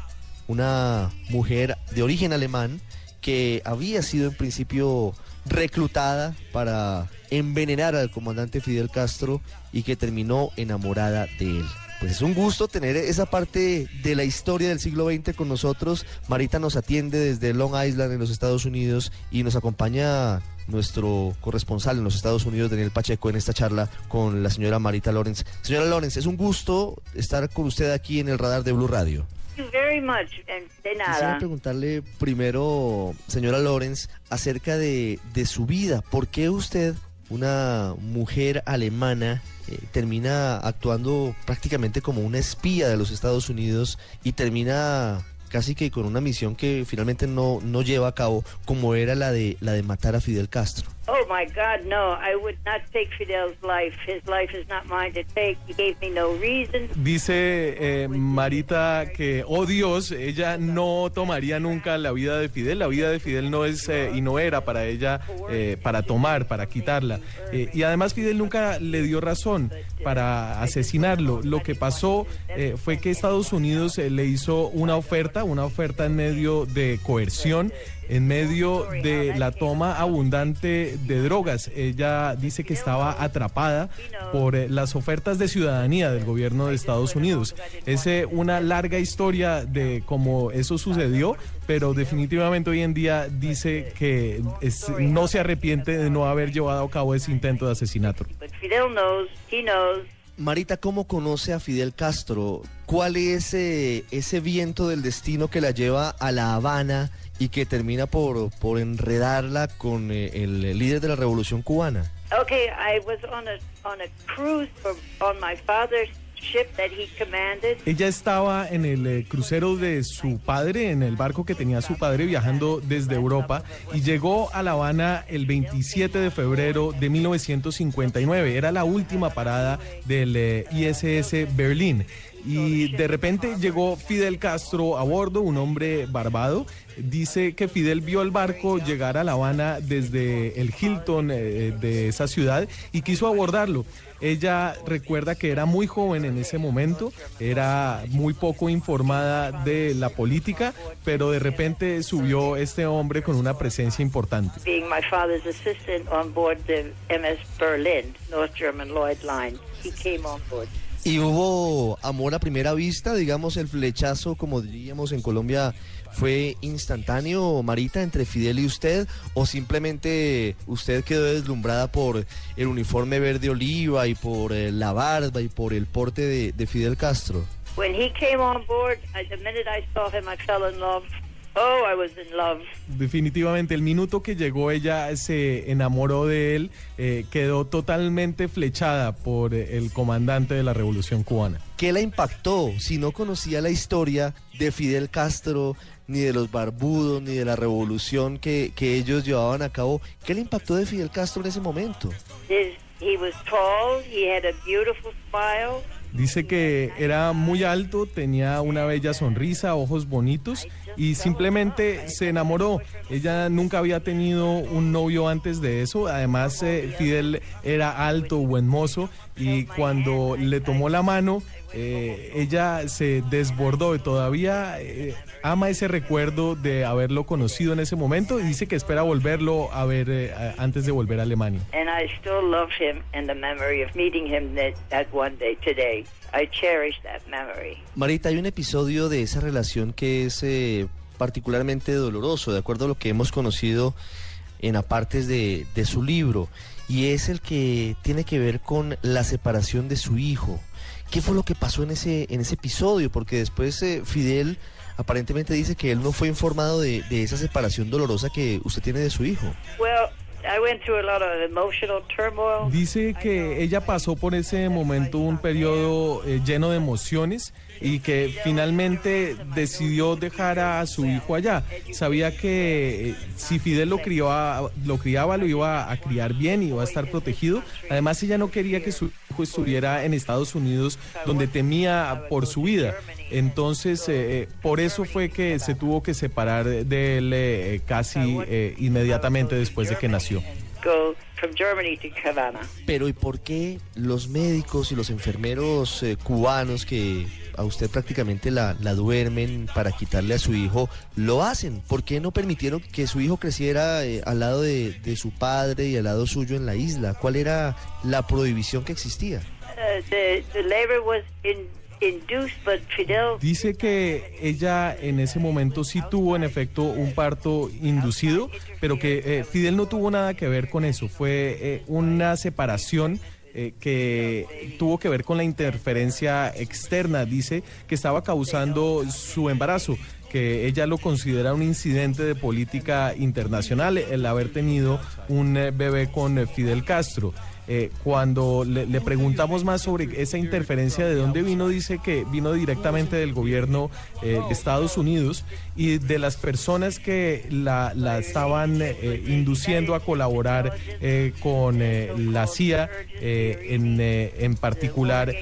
Speaker 1: una mujer de origen alemán que había sido en principio reclutada para envenenar al comandante Fidel Castro y que terminó enamorada de él. Pues es un gusto tener esa parte de la historia del siglo XX con nosotros. Marita nos atiende desde Long Island en los Estados Unidos y nos acompaña nuestro corresponsal en los Estados Unidos, Daniel Pacheco, en esta charla con la señora Marita Lorenz. Señora Lorenz, es un gusto estar con usted aquí en el radar de Blue Radio.
Speaker 24: Very much. De nada.
Speaker 1: Quisiera preguntarle primero, señora Lorenz, acerca de, de su vida. ¿Por qué usted, una mujer alemana, eh, termina actuando prácticamente como una espía de los Estados Unidos y termina casi que con una misión que finalmente no, no lleva a cabo, como era la de, la de matar a Fidel Castro?
Speaker 24: Oh my God, no! I would not take Fidel's life. His life is not mine to take. He gave me no reason.
Speaker 9: Dice eh, Marita que, oh Dios, ella no tomaría nunca la vida de Fidel. La vida de Fidel no es eh, y no era para ella eh, para tomar, para quitarla. Eh, y además Fidel nunca le dio razón para asesinarlo. Lo que pasó eh, fue que Estados Unidos eh, le hizo una oferta, una oferta en medio de coerción en medio de la toma abundante de drogas. Ella dice que estaba atrapada por eh, las ofertas de ciudadanía del gobierno de Estados Unidos. Es eh, una larga historia de cómo eso sucedió, pero definitivamente hoy en día dice que es- no se arrepiente de no haber llevado a cabo ese intento de asesinato.
Speaker 1: Marita, ¿cómo conoce a Fidel Castro? ¿Cuál es eh, ese viento del destino que la lleva a La Habana y que termina por, por enredarla con eh, el líder de la revolución cubana?
Speaker 24: Okay, I was on a on a cruise for, on my father's ship that he commanded.
Speaker 9: Ella estaba en el eh, crucero de su padre, en el barco que tenía su padre viajando desde Europa y llegó a La Habana el 27 de febrero de 1959. Era la última parada del eh, ISS Berlín. Y de repente llegó Fidel Castro a bordo, un hombre barbado. Dice que Fidel vio el barco llegar a La Habana desde el Hilton eh, de esa ciudad y quiso abordarlo. Ella recuerda que era muy joven en ese momento, era muy poco informada de la política, pero de repente subió este hombre con una presencia importante.
Speaker 24: Being my father's assistant on board the MS Berlin, North German Lloyd Line, he came on board.
Speaker 1: ¿Y hubo amor a primera vista? Digamos, el flechazo, como diríamos en Colombia, ¿fue instantáneo, Marita, entre Fidel y usted? ¿O simplemente usted quedó deslumbrada por el uniforme verde oliva y por eh, la barba y por el porte de, de Fidel Castro?
Speaker 24: When he came on board, the minute I saw him, I fell in love. Oh, I was in love.
Speaker 9: Definitivamente, el minuto que llegó ella se enamoró de él, eh, quedó totalmente flechada por el comandante de la Revolución Cubana.
Speaker 1: ¿Qué la impactó si no conocía la historia de Fidel Castro, ni de los barbudos, ni de la revolución que, que ellos llevaban a cabo? ¿Qué le impactó de Fidel Castro en ese momento?
Speaker 24: His, he was tall. He had a beautiful smile.
Speaker 9: Dice que era muy alto, tenía una bella sonrisa, ojos bonitos y simplemente se enamoró. Ella nunca había tenido un novio antes de eso. Además, eh, Fidel era alto, buen mozo y cuando le tomó la mano, eh, ella se desbordó y todavía eh, ama ese recuerdo de haberlo conocido en ese momento y dice que espera volverlo a ver eh, antes de volver a Alemania.
Speaker 24: And I still love him and the memory of meeting him that, that one day today. I cherish that memory.
Speaker 1: Marita, hay un episodio de esa relación que es eh, particularmente doloroso, de acuerdo a lo que hemos conocido en apartes de, de su libro, y es el que tiene que ver con la separación de su hijo. ¿Qué fue lo que pasó en ese, en ese episodio? Porque después eh, Fidel aparentemente dice que él no fue informado de, esa separación dolorosa que usted tiene de su hijo.
Speaker 24: I went through a lot of emotional turmoil.
Speaker 9: Dice que ella pasó por ese momento un periodo eh, lleno de emociones y que finalmente decidió dejar a su hijo allá. Sabía que eh, si Fidel lo criaba, lo criaba, lo iba a criar bien y iba a estar protegido. Además, ella no quería que su hijo estuviera en Estados Unidos, donde temía por su vida. Entonces, eh, eh, por eso fue que se tuvo que separar de él eh, casi eh, inmediatamente después de que nació.
Speaker 24: Go from Germany to Havana.
Speaker 1: Pero ¿y por qué los médicos y los enfermeros eh, cubanos que a usted prácticamente la, la duermen para quitarle a su hijo, lo hacen? ¿Por qué no permitieron que su hijo creciera eh, al lado de, de su padre y al lado suyo en la isla? ¿Cuál era la prohibición que existía?
Speaker 24: Uh, the, the labor was in,
Speaker 9: Dice que ella en ese momento sí tuvo en efecto un parto inducido, pero que eh, Fidel no tuvo nada que ver con eso. Fue eh, una separación eh, que tuvo que ver con la interferencia externa. Dice que estaba causando su embarazo que ella lo considera un incidente de política internacional, el haber tenido un bebé con Fidel Castro. Eh, cuando le, preguntamos más sobre esa interferencia, de dónde vino, dice que vino directamente del gobierno eh, de Estados Unidos y de las personas que la, la estaban eh, induciendo a colaborar eh, con eh, la CIA, en, en particular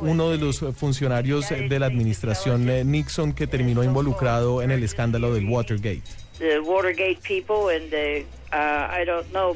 Speaker 9: uno de los funcionarios de la administración Nixon que terminó involucrado en el escándalo del Watergate.
Speaker 24: the Watergate people, and uh, uh, I don't know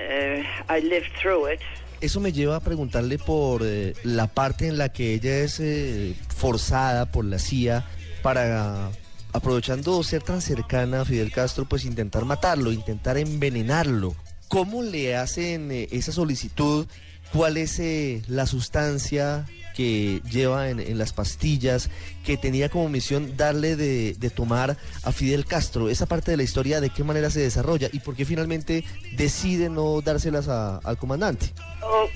Speaker 24: uh, I lived through it.
Speaker 1: Eso me lleva a preguntarle por eh, la parte en la que ella es eh, forzada por la CIA para, aprovechando ser tan cercana a Fidel Castro, pues intentar matarlo, intentar envenenarlo. ¿Cómo le hacen eh, esa solicitud? ¿Cuál es eh, la sustancia que lleva en, las pastillas que tenía como misión darle de, de tomar a Fidel Castro? Esa parte de la historia, ¿de qué manera se desarrolla? ¿Y por qué finalmente decide no dárselas a- al comandante?
Speaker 24: Uh,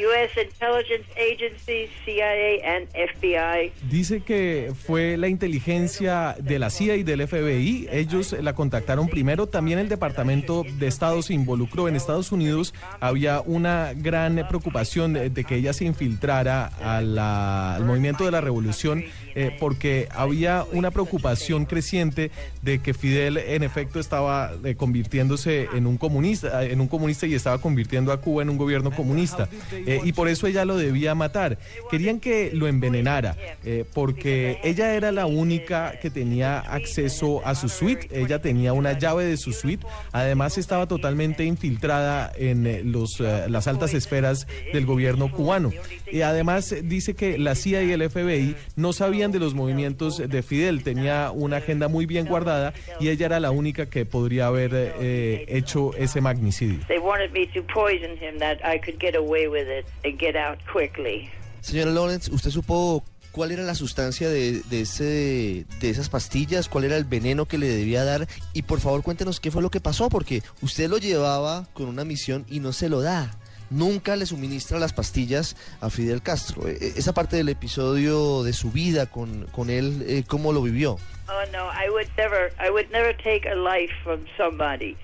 Speaker 24: U.S. intelligence agencies, CIA and FBI.
Speaker 9: Dice que fue la inteligencia de la CIA y del FBI. Ellos la contactaron primero. También el Departamento de Estado se involucró. En Estados Unidos había una gran preocupación de, que ella se infiltrara al movimiento de la revolución eh, porque había una preocupación creciente de que Fidel en efecto estaba eh, convirtiéndose en un comunista, en un comunista y estaba convirtiendo a Cuba en un gobierno comunista. Eh, y por eso ella lo debía matar. Querían que lo envenenara, eh, porque ella era la única que tenía acceso a su suite. Ella tenía una llave de su suite. Además estaba totalmente infiltrada en eh, los, eh, las altas esferas del gobierno cubano. Y además dice que la CIA y el FBI no sabían de los movimientos de Fidel. Tenía una agenda muy bien guardada y ella era la única que podría haber eh, hecho ese magnicidio.
Speaker 24: They wanted me to poison him that I could get away with it and get out quickly.
Speaker 1: Señora Lawrence, ¿usted supo cuál era la sustancia de, de ese, de esas pastillas? ¿Cuál era el veneno que le debía dar? Y por favor cuéntenos qué fue lo que pasó, porque usted lo llevaba con una misión y no se lo da. Nunca le suministra las pastillas a Fidel Castro. E- e- Esa parte del episodio de su vida con, con él, eh, ¿cómo lo vivió?
Speaker 24: Oh no, I would never, I would never take a life from somebody.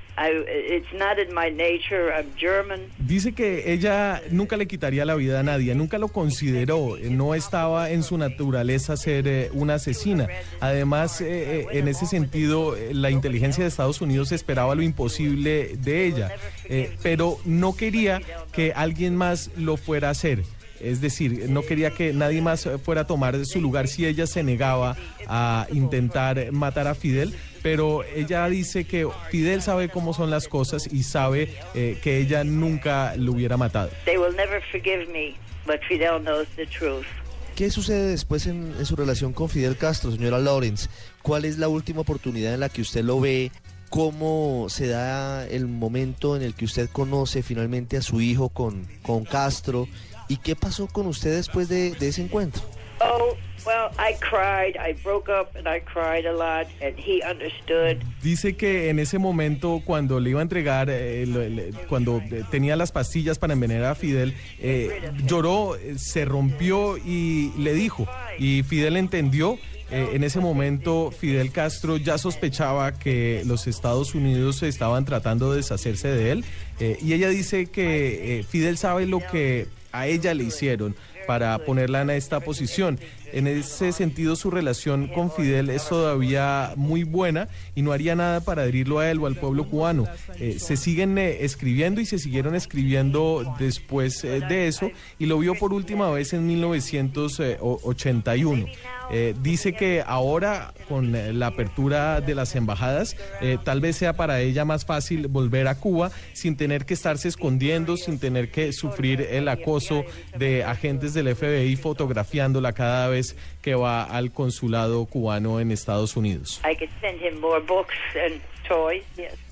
Speaker 9: Dice que ella nunca le quitaría la vida a nadie, nunca lo consideró, no estaba en su naturaleza ser eh, una asesina. Además, eh, eh, en ese sentido, la inteligencia de Estados Unidos esperaba lo imposible de ella, pero no quería que alguien más lo fuera a hacer. Es decir, no quería que nadie más fuera a tomar su lugar si ella se negaba a intentar matar a Fidel, pero ella dice que Fidel sabe cómo son las cosas y sabe eh, que ella nunca lo hubiera matado.
Speaker 24: They will never forgive me, but Fidel knows the truth.
Speaker 1: ¿Qué sucede después en, en su relación con Fidel Castro, señora Lawrence? ¿Cuál es la última oportunidad en la que usted lo ve? ¿Cómo se da el momento en el que usted conoce finalmente a su hijo con, con Castro? ¿Y qué pasó con usted después de, de ese encuentro?
Speaker 24: Oh, well, I cried. I broke up and I cried a lot, and he understood.
Speaker 9: Dice que en ese momento, cuando le iba a entregar, eh, le- cuando eh, tenía las pastillas para envenenar a Fidel, eh, lloró, eh, se rompió y le dijo. Y Fidel entendió eh, en ese momento Fidel Castro ya sospechaba que los Estados Unidos estaban tratando de deshacerse de él eh, y ella dice que eh, Fidel sabe lo que a ella le hicieron para ponerla en esta posición. En ese sentido, su relación con Fidel es todavía muy buena y no haría nada para adherirlo a él o al pueblo cubano. Eh, se siguen eh, escribiendo y se siguieron escribiendo después eh, de eso y lo vio por última vez en 1981. dice que ahora, con la apertura de las embajadas, tal vez sea para ella más fácil volver a Cuba sin tener que estarse escondiendo, sin tener que sufrir el acoso de agentes del FBI fotografiándola cada vez que va al consulado cubano en Estados Unidos.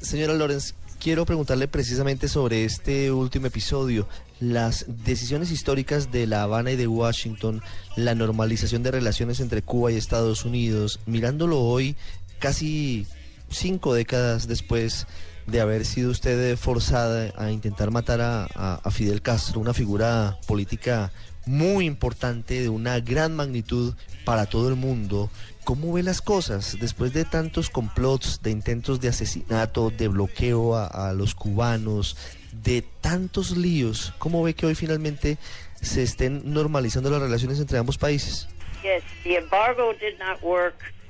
Speaker 1: Señora Lorenz, quiero preguntarle precisamente sobre este último episodio, las decisiones históricas de La Habana y de Washington, la normalización de relaciones entre Cuba y Estados Unidos, mirándolo hoy, casi cinco décadas después de haber sido usted forzada a intentar matar a, a Fidel Castro, una figura política muy importante, de una gran magnitud para todo el mundo. ¿Cómo ve las cosas después de tantos complots, de intentos de asesinato, de bloqueo a, los cubanos, de tantos líos? ¿Cómo ve que hoy finalmente se estén normalizando las relaciones entre ambos países?
Speaker 24: Yes, the embargo did not.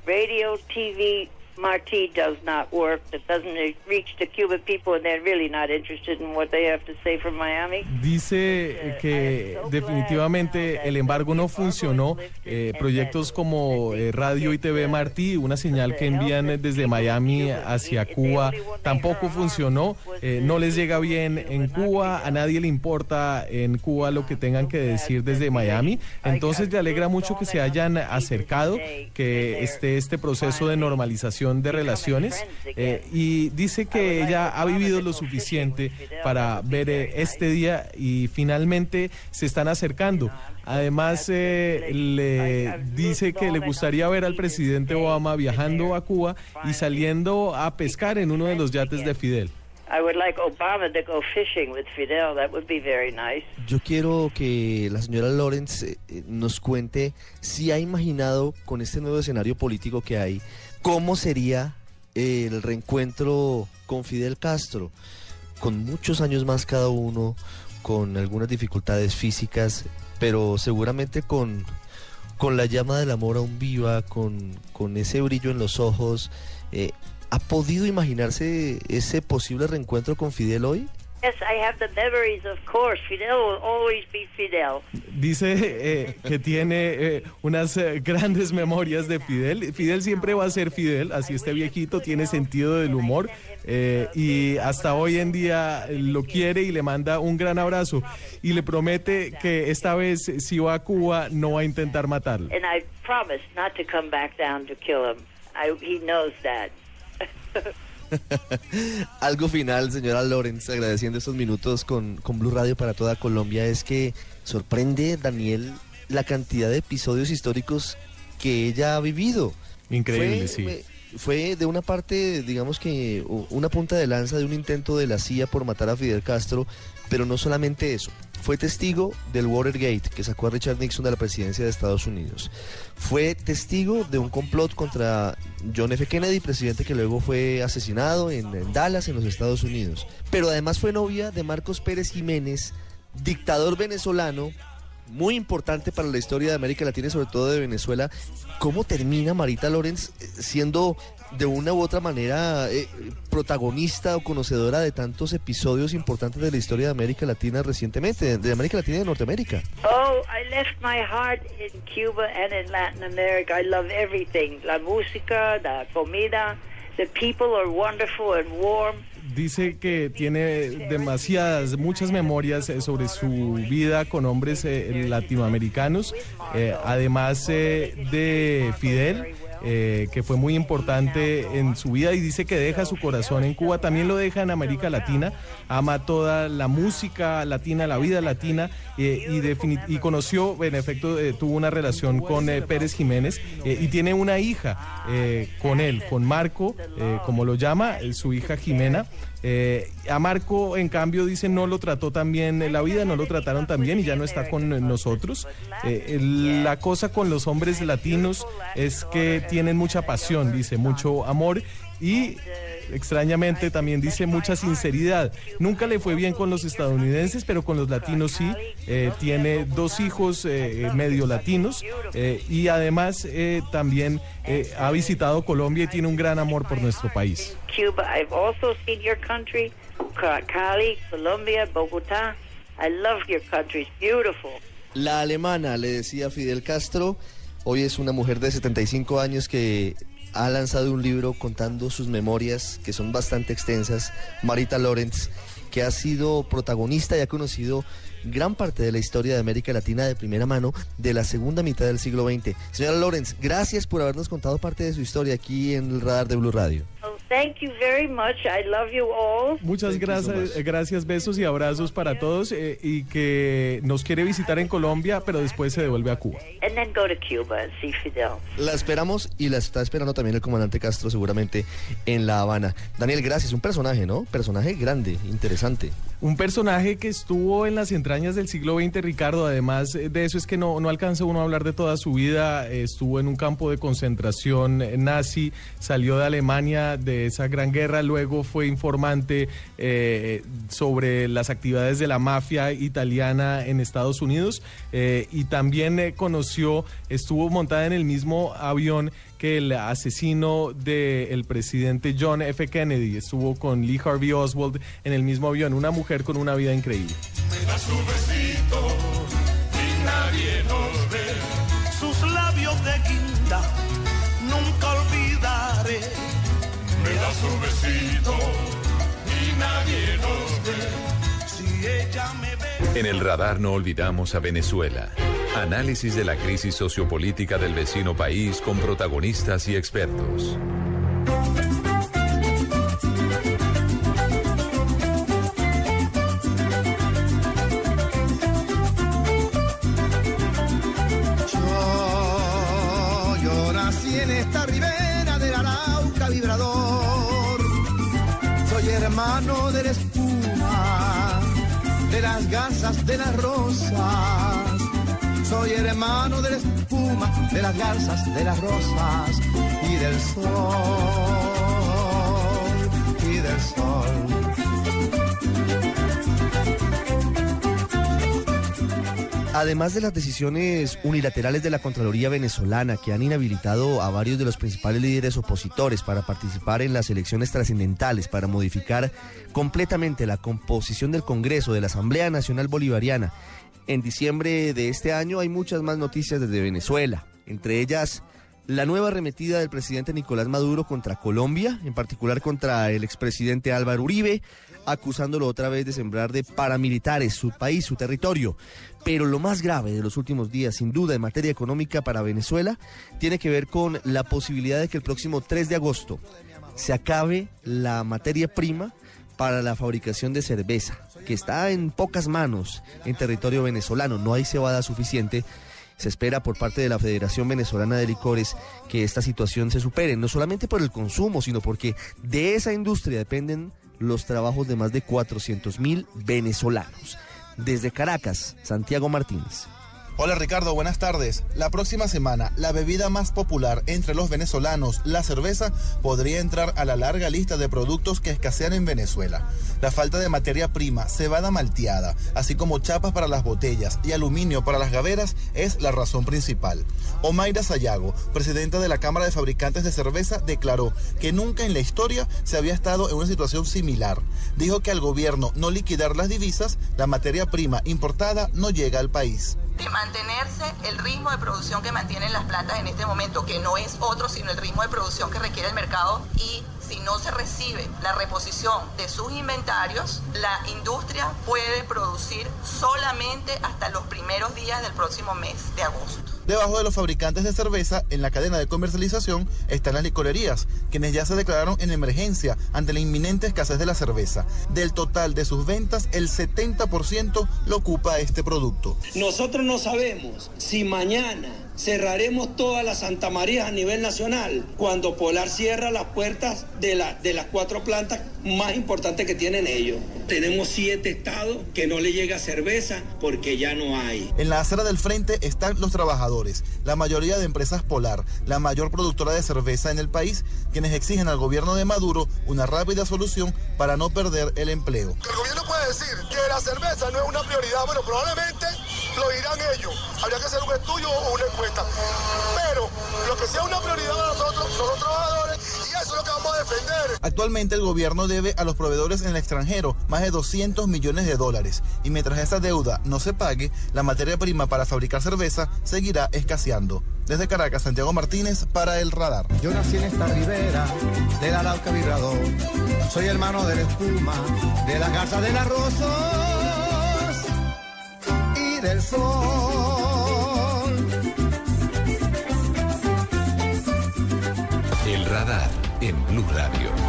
Speaker 24: Radio, TV, Marti does not work. It doesn't reach the Cuban people, and they're really not interested in what they have to say from Miami.
Speaker 9: Dice que definitivamente el embargo no funcionó. Eh, proyectos como eh, Radio y TV Martí, una señal que envían desde Miami hacia Cuba, tampoco funcionó. Eh, no les llega bien en Cuba, a nadie le importa en Cuba lo que tengan que decir desde Miami. Entonces le alegra mucho que se hayan acercado, que esté este proceso de normalización de relaciones eh, y dice que ella ha vivido lo suficiente para ver eh, este día y finalmente se están acercando. Además, eh, le dice que le gustaría ver al presidente Obama viajando a Cuba y saliendo a pescar en uno de los yates de Fidel.
Speaker 1: Yo quiero que la señora Lawrence nos cuente si ha imaginado con este nuevo escenario político que hay cómo sería el reencuentro con Fidel Castro, con muchos años más cada uno, con algunas dificultades físicas, pero seguramente con, con la llama del amor aún viva, con, con ese brillo en los ojos. Eh, ¿Ha podido imaginarse ese posible reencuentro con Fidel hoy?
Speaker 24: Yes, I have the memories, of course. Fidel will always be Fidel.
Speaker 9: Dice eh, que tiene eh, unas eh, grandes memorias de Fidel. Fidel siempre va a ser Fidel, así este viejito tiene sentido del humor y hasta hoy en día lo quiere y le manda un gran abrazo y le promete que esta vez si va a Cuba no va a intentar matarlo.
Speaker 24: And I promise not to come back down to kill him. I, he knows that.
Speaker 1: Algo final, señora Lorenz, agradeciendo estos minutos con, con Blue Radio para toda Colombia, es que sorprende, Daniel, la cantidad de episodios históricos que ella ha vivido.
Speaker 9: Increíble, sí.
Speaker 1: Fue de una parte, digamos que una punta de lanza de un intento de la CIA por matar a Fidel Castro, pero no solamente eso. Fue testigo del Watergate que sacó a Richard Nixon de la presidencia de Estados Unidos. Fue testigo de un complot contra John F. Kennedy, presidente que luego fue asesinado en, Dallas, en los Estados Unidos. Pero además fue novia de Marcos Pérez Jiménez, dictador venezolano, muy importante para la historia de América Latina y sobre todo de Venezuela. ¿Cómo termina Marita Lorenz eh, siendo de una u otra manera eh, protagonista o conocedora de tantos episodios importantes de la historia de América Latina recientemente, de América Latina y de Norteamérica.
Speaker 24: Oh, I left my heart in Cuba and in Latin America. I love everything. La música, la comida, the people are wonderful and warm
Speaker 9: dice que tiene demasiadas, muchas memorias eh, sobre su vida con hombres eh, latinoamericanos, además de Fidel. Eh, que fue muy importante en su vida y dice que deja su corazón en Cuba, también lo deja en América Latina, ama toda la música latina, la vida latina eh, y, conoció, en efecto, eh, tuvo una relación con Pérez Jiménez y tiene una hija con él, con Marco, como lo llama, su hija Jimena. Eh, a Marco, en cambio, dice no lo trató tan bien la vida, no lo trataron tan bien y ya no está con nosotros. Eh, la cosa con los hombres latinos es que tienen mucha pasión, dice, mucho amor y extrañamente también dice mucha sinceridad. Nunca le fue bien con los estadounidenses, pero con los latinos sí. Eh, tiene dos hijos eh, medio latinos eh, y además también ha visitado Colombia y tiene un gran amor por nuestro país.
Speaker 24: Cuba, I've also seen your country, Cali, Colombia, Bogotá. I love your country, it's beautiful.
Speaker 1: La alemana, le decía Fidel Castro, hoy es una mujer de 75 años que ha lanzado un libro contando sus memorias, que son bastante extensas, Marita Lorenz, que ha sido protagonista y ha conocido gran parte de la historia de América Latina de primera mano de la segunda mitad del siglo XX. Señora Lorenz, gracias por habernos contado parte de su historia aquí en el radar de Blue Radio.
Speaker 24: Thank you very much. I love you all.
Speaker 9: Muchas gracias, gracias, besos y abrazos para todos eh, y que nos quiere visitar en Colombia, pero después se devuelve a Cuba.
Speaker 24: And then go to Cuba and see Fidel.
Speaker 1: La esperamos y la está esperando también el comandante Castro seguramente en La Habana. Daniel, gracias. Un personaje, ¿no? Personaje grande, interesante.
Speaker 9: Un personaje que estuvo en las entrañas del siglo XX, Ricardo. Además de eso es que no, no alcanza uno a hablar de toda su vida. Estuvo en un campo de concentración nazi, salió de Alemania de esa gran guerra, luego fue informante eh, sobre las actividades de la mafia italiana en Estados Unidos eh, y también eh, conoció, estuvo montada en el mismo avión que el asesino del presidente John F. Kennedy, estuvo con Lee Harvey Oswald en el mismo avión, una mujer con una vida increíble.
Speaker 23: sus labios de su y nadie nos ve. Si ella me ve.
Speaker 2: En el radar no olvidamos a Venezuela. Análisis de la crisis sociopolítica del vecino país con protagonistas y expertos.
Speaker 25: De las rosas. Soy hermano de la espuma, de las garzas, de las rosas y del sol, y del sol.
Speaker 1: Además de las decisiones unilaterales de la Contraloría venezolana que han inhabilitado a varios de los principales líderes opositores para participar en las elecciones trascendentales, para modificar completamente la composición del Congreso, de la Asamblea Nacional Bolivariana, en diciembre de este año hay muchas más noticias desde Venezuela, entre ellas la nueva arremetida del presidente Nicolás Maduro contra Colombia, en particular contra el expresidente Álvaro Uribe, acusándolo otra vez de sembrar de paramilitares su país, su territorio. Pero lo más grave de los últimos días, sin duda, en materia económica para Venezuela, tiene que ver con la posibilidad de que el próximo 3 de agosto se acabe la materia prima para la fabricación de cerveza, que está en pocas manos en territorio venezolano. No hay cebada suficiente. Se espera por parte de la Federación Venezolana de Licores que esta situación se supere, no solamente por el consumo, sino porque de esa industria dependen los trabajos de más de 400 mil venezolanos. Desde Caracas, Santiago Martínez.
Speaker 26: Hola Ricardo, buenas tardes. La próxima semana, la bebida más popular entre los venezolanos, la cerveza, podría entrar a la larga lista de productos que escasean en Venezuela. La falta de materia prima, cebada malteada, así como chapas para las botellas y aluminio para las gaveras es la razón principal. Omaira Sayago, presidenta de la Cámara de Fabricantes de Cerveza, declaró que nunca en la historia se había estado en una situación similar. Dijo que al gobierno no liquidar las divisas, la materia prima importada no llega al país
Speaker 21: mantenerse el ritmo de producción que mantienen las plantas en este momento, que no es otro sino el ritmo de producción que requiere el mercado y si no se recibe la reposición de sus inventarios, la industria puede producir solamente hasta los primeros días del próximo mes de agosto.
Speaker 26: Debajo de los fabricantes de cerveza, en la cadena de comercialización, están las licorerías, quienes ya se declararon en emergencia ante la inminente escasez de la cerveza. Del total de sus ventas, el 70% lo ocupa este producto.
Speaker 27: Nosotros no sabemos si mañana
Speaker 28: cerraremos todas las Santa Marías a nivel nacional cuando Polar cierra las puertas de, la, de las cuatro plantas más importantes que tienen ellos. Tenemos siete estados que no le llega cerveza porque ya no hay.
Speaker 26: En la acera del frente están los trabajadores, la mayoría de empresas Polar, la mayor productora de cerveza en el país, quienes exigen al gobierno de Maduro una rápida solución para no perder el empleo.
Speaker 29: El gobierno puede decir que la cerveza no es una prioridad, bueno, probablemente lo dirán ellos. Habría que hacer un estudio o una encuesta. Pero lo que sea una prioridad para nosotros, son los trabajadores, y eso es lo que vamos a defender.
Speaker 26: Actualmente el gobierno debe a los proveedores en el extranjero más de 200 millones de dólares y mientras esa deuda no se pague, la materia prima para fabricar cerveza seguirá escaseando. Desde Caracas, Santiago Martínez para El Radar.
Speaker 25: Yo nací en esta ribera del Arauca Vibrador. Soy hermano de la espuma, de la casa de las rosas y
Speaker 2: El radar en Blue Radio.